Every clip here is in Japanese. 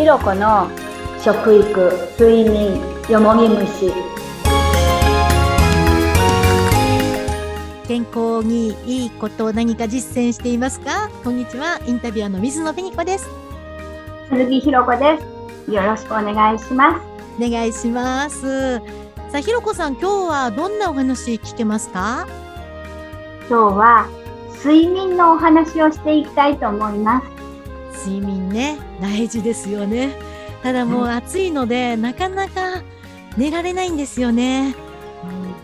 ひろこの食育睡眠よもぎ虫。健康にいいことを何か実践していますか？こんにちはインタビュアーの水野紅子です。鈴木ひろこです。よろしくお願いします。お願いします。さあひろこさん今日はどんなお話聞けますか？今日は睡眠のお話をしていきたいと思います睡眠ね大事ですよね。ただもう暑いので、なかなか寝られないんですよね。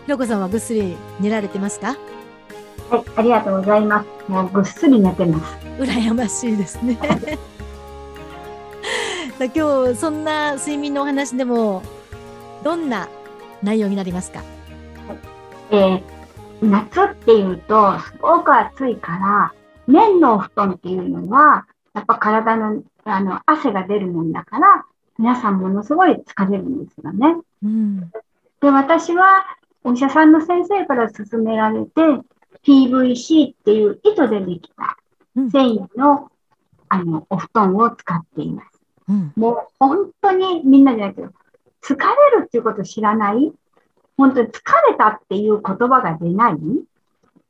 ひろこさんはぐっすり寝られてますか？はい、ありがとうございます。もうぐっすり寝てます。羨ましいですね。今日そんな睡眠のお話でもどんな内容になりますか？えー夏っていうと、すごく暑いから、綿のお布団っていうのは、やっぱ体のあの汗が出るもんだから、皆さんものすごい疲れるんですよね。うん。で、私はお医者さんの先生から勧められて、PVC っていう糸でできたうん。繊維のあのお布団を使っています。うん。もう本当にみんなじゃないけど、疲れるっていうことを知らない？本当に疲れたっていう言葉が出ない？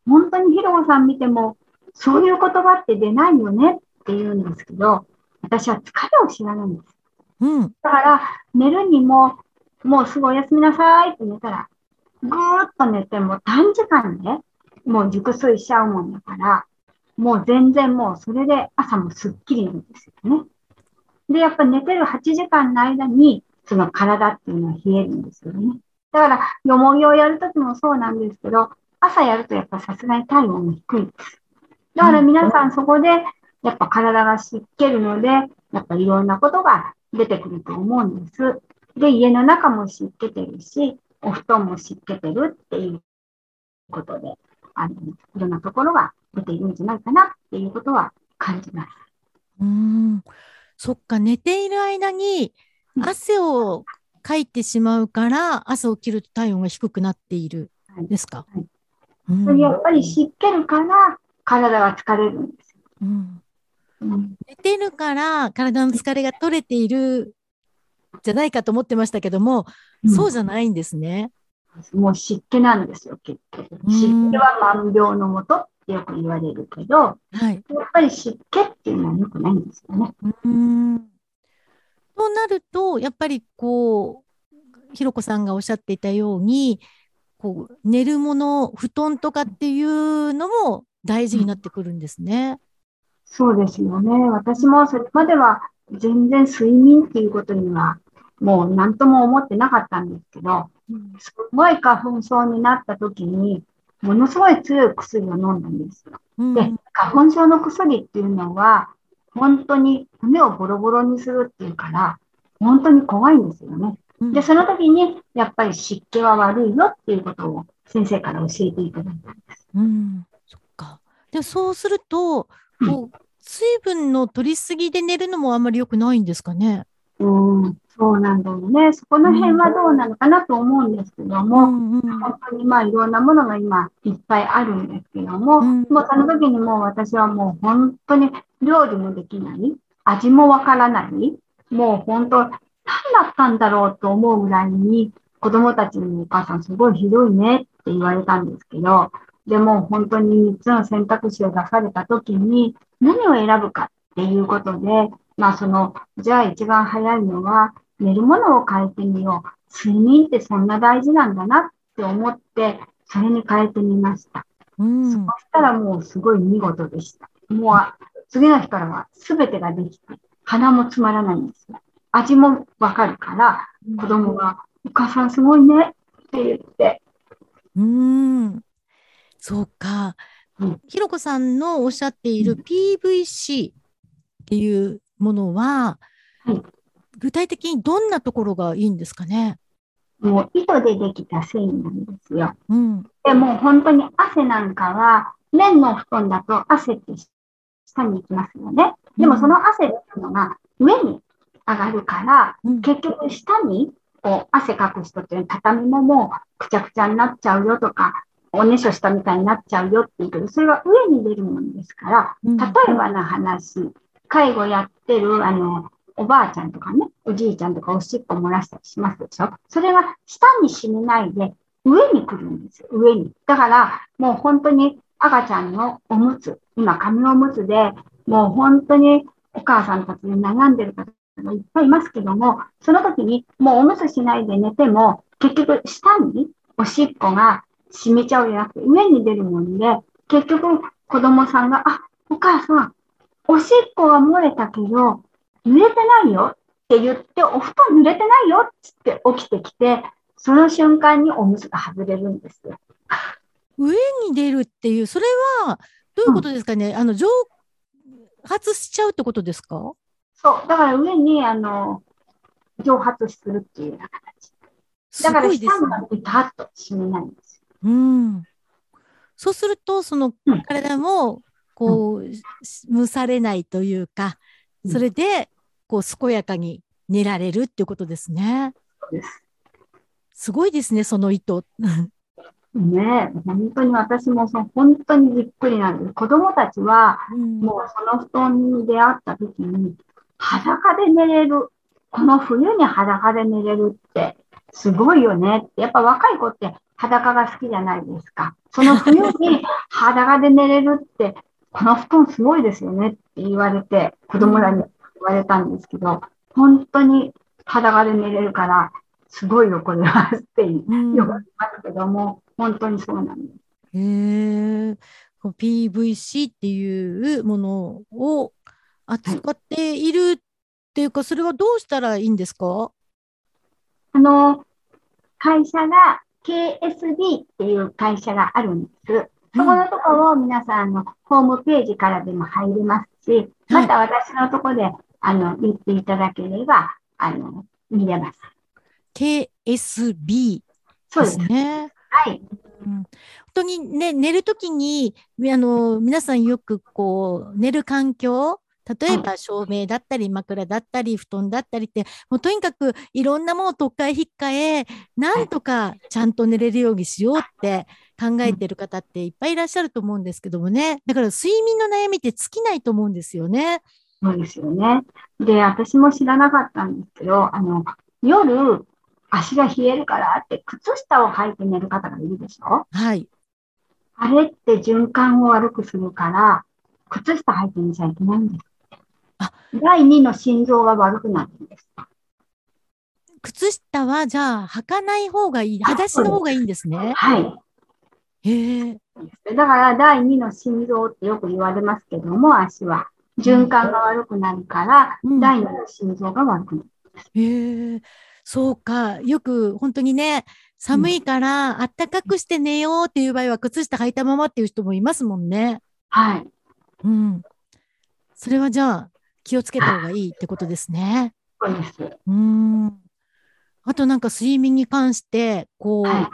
本当にヒロコさん見ても、そういう言葉って出ないよね？って言うんですけど、私は疲れを知らないんです。うんだから、寝るにも、もうすぐおやすみなさいって寝たら、ぐーっと寝ても短時間で、もう熟睡しちゃうもんだから、もう全然もうそれで朝もすっきりなんですよね。で、やっぱ寝てる8時間の間に、その体っていうのは冷えるんですよね。だから、よもぎをやるときもそうなんですけど、朝やるとやっぱさすがに体温が低いです。だから皆さんそこで、やっぱ体が湿気るので、やっぱいろんなことが出てくると思うんです。で、家の中も湿気てるし、お布団も湿気てるっていうことで、あの、いろんなところが出ているんじゃないかなっていうことは感じます。うん。そっか寝ている間にうん。汗をかいてしまうから朝起きると体温が低くなっているはい。ですか、はい。うん。それやっぱり湿気るから体が疲れるんですうん寝てるから体の疲れが取れているじゃないかと思ってましたけども、そうじゃないんですね。もう湿気なんですよ、結局。うん湿気は万病のもとってよく言われるけど、はい。やっぱり湿気っていうのは良くないんですよね。うんとなるとやっぱりこうひろこさんがおっしゃっていたようにこう寝るもの布団とかっていうのも大事になってくるんですね。そうですよね。私もそれまでは全然睡眠っていうことにはもう何とも思ってなかったんですけど、すごい花粉症になった時に、ものすごい強い薬を飲んだんですよ。うんで、花粉症の薬っていうのは、本当に骨をボロボロにするっていうから、本当に怖いんですよね。うんで、その時に、やっぱり湿気は悪いよっていうことを先生から教えていただいたんです。うん、そっか。で、そうすると、こう、水分の取りすぎで寝るのもあんまり良くないんですかね？うん、そうなんだよね。そこの辺はどうなのかなと思うんですけどうも、んうん本当にまあいろんなものが今いっぱいあるんですけども、うんもうその時にもう私はもう本当に料理もできない、味もわからない、もう本当何だったんだろうと思うぐらいに子供たちにお母さんすごいひどいねって言われたんですけど、でも本当に3つの選択肢を出された時に何を選ぶかっていうことで、まあその、じゃあ一番早いのは寝るものを変えてみよう。睡眠ってそんな大事なんだなって思って、それに変えてみました。うんそしたらもうすごい見事でした。もう次の日からは全てができて、鼻も詰まらないんですよ。味もわかるから、子供が、お母さんすごいねって言って、うん、そうかうん。ひろこさんのおっしゃっている PVC っていうものははい、具体的にどんなところがいいんですかね？もう糸でできた繊維なんですよ。うん、でもう本当に汗なんかは、綿の布団だと汗って下に行きますよね。でもその汗っていうのが上に上がるから、うん結局下にこう汗かく人って畳ももうくちゃくちゃになっちゃうよとか、おねしょしたみたいになっちゃうよって言うけど、それは上に出るものですから、うん例えばの話、介護やってる、あの、おばあちゃんとかね、おじいちゃんとかおしっこ漏らしたりしますでしょ？それが下に染みないで上に来るんですよ、上に。だから、もう本当に赤ちゃんのおむつ、今紙おむつで、もう本当にお母さんたちで悩んでる方がいっぱいいますけども、その時にもうおむつしないで寝ても、結局下におしっこが染みちゃうじゃなくて上に出るもんで、結局子供さんが、あ、お母さん、おしっこは漏れたけど、濡れてないよって言って、お布団濡れてないよって起きてきて、その瞬間におむつが外れるんですよ。上に出るっていう、それはどういうことですかね、うん、あの蒸発しちゃうってことですか？そう、だから上にあの蒸発するっていう形。だから下がビタッと締めないんですよ。うん。そうすると、その体も、こう、蒸されないというか、それで、こう、健やかに寝られるっていうことですね。す。すごいですね、その意図。ね本当に私もその本当にびっくりなんです。子供たちは、もうその布団に出会った時に、裸で寝れる。この冬に裸で寝れるって、すごいよねって。やっぱ若い子って裸が好きじゃないですか。その冬に裸で寝れるって、この布団すごいですよねって言われて、子供らに言われたんですけど、本当に裸で寝れるから、すごいよ、これはって言われますけども、本当にそうなんです。へえ。PVC っていうものを扱っているっていうか、それはどうしたらいいんですか？あの、会社が KSB っていう会社があるんです。そこのところを皆さんのホームページからでも入れますし、また私のところで、あの、言っていただければ、あの、見れます。KSB ですね。はい。うん、本当にね、寝るときに、あの、皆さんよくこう、寝る環境、例えば照明だったり枕だったり布団だったりってもうとにかくいろんなものをとっかえ引っかえなんとかちゃんと寝れるようにしようって考えてる方っていっぱいいらっしゃると思うんですけどもねだから睡眠の悩みって尽きないと思うんですよね。そうですよね。で、私も知らなかったんですけど、あの、夜、足が冷えるからって靴下を履いて寝る方がいるでしょ？はい。あれって循環を悪くするから、靴下履いて寝ちゃいけないんです。あ第2の心臓が悪くなるんです。靴下はじゃあ履かない方がいい、裸足の方がいいんですね。はい。へえ。だから第2の心臓ってよく言われますけども、足は。循環が悪くなるから、うん、第2の心臓が悪くなる。へえ。そうか。よく本当にね、寒いからあったかくして寝ようっていう場合は靴下履いたままっていう人もいますもんね。はい。うん。それはじゃあ気をつけた方がいいってことですね。そうです。うん。あとなんか睡眠に関して、こう、は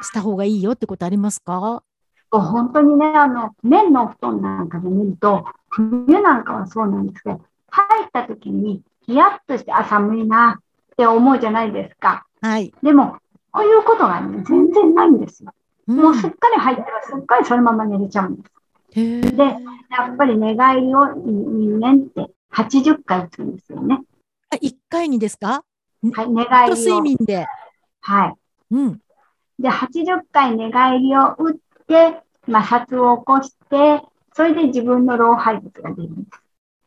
い、した方がいいよってことありますか？本当にね、あの、綿の布団なんかで見ると、冬なんかはそうなんですけど、入った時にヒヤッとして、あ、寒いなって思うじゃないですか。はい。でも、こういうことがね、全然ないんですよ。うん、もうすっかり入ったらすっかりそのまま寝れちゃうんです。で、やっぱり寝返りを人間って80回打つんですよね。あ、1回にですか？はい、寝返りを。睡眠で。はい。うん。で、80回寝返りを打って、摩擦を起こして、それで自分の老廃物が出るんで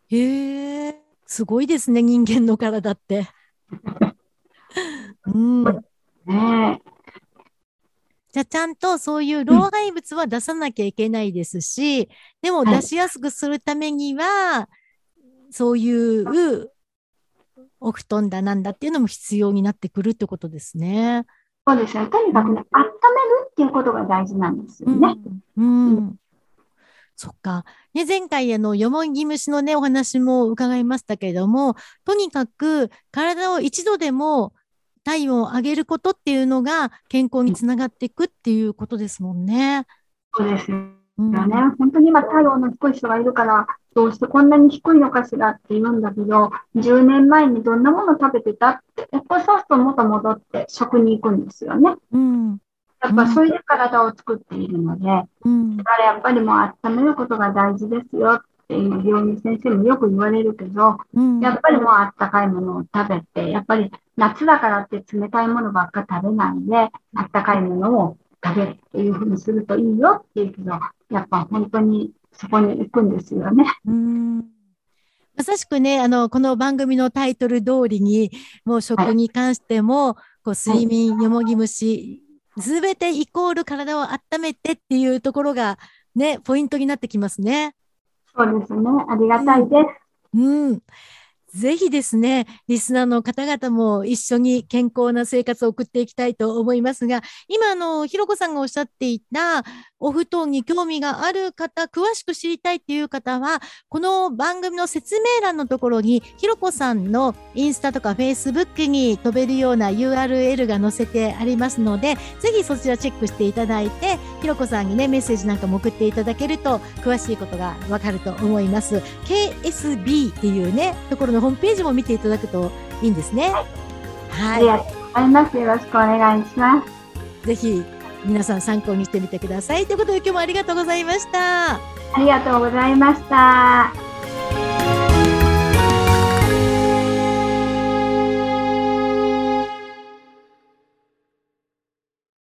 す。へえ、すごいですね、人間の体って。うん。ねじゃあちゃんとそういう老廃物は出さなきゃいけないですし、うん、でも出しやすくするためには、はい、そういうお布団だなんだっていうのも必要になってくるってことですね。そうですね。とにかくね、温めるっていうことが大事なんですよね。うん、うんそっか。ね、前回、あの、よもぎ虫のね、お話も伺いましたけれども、とにかく体を一度でも体温を上げることっていうのが健康につながっていくっていうことですもんね。そうですよね。うん、本当に今体温の低い人がいるから、どうしてこんなに低いのかしらって言うんだけど、10年前にどんなもの食べてたって、やっぱそうすると元戻って食に行くんですよね。うん。やっぱそれで体を作っているので、うん、だからやっぱりもう温めることが大事ですよっっていう病院先生もよく言われるけど、うんやっぱりもうあったかいものを食べて、やっぱり夏だからって冷たいものばっか食べないで、あったかいものを食べるっていうふうにするといいよっていうけど、やっぱ本当にそこに行くんですよね。うんまさしくね、あの、この番組のタイトル通りに、もう食に関しても、こう、睡眠、よもぎ虫、すべてイコール体を温めてっていうところが、ね、ポイントになってきますね。そうですね。ありがたいです。うん。ぜひですね、リスナーの方々も一緒に健康な生活を送っていきたいと思いますが、今、あの、ひろこさんがおっしゃっていた、お布団に興味がある方、詳しく知りたいっていう方は、この番組の説明欄のところに、ひろこさんのインスタとかフェイスブックに飛べるような URL が載せてありますので、ぜひそちらチェックしていただいて、ひろこさんにね、メッセージなんかも送っていただけると、詳しいことがわかると思います。KSB っていうね、ところのホームページも見ていただくといいんですね。はい。ありがとうございます。よろしくお願いします。ぜひ皆さん参考にしてみてください。ということで今日もありがとうございました。ありがとうございました。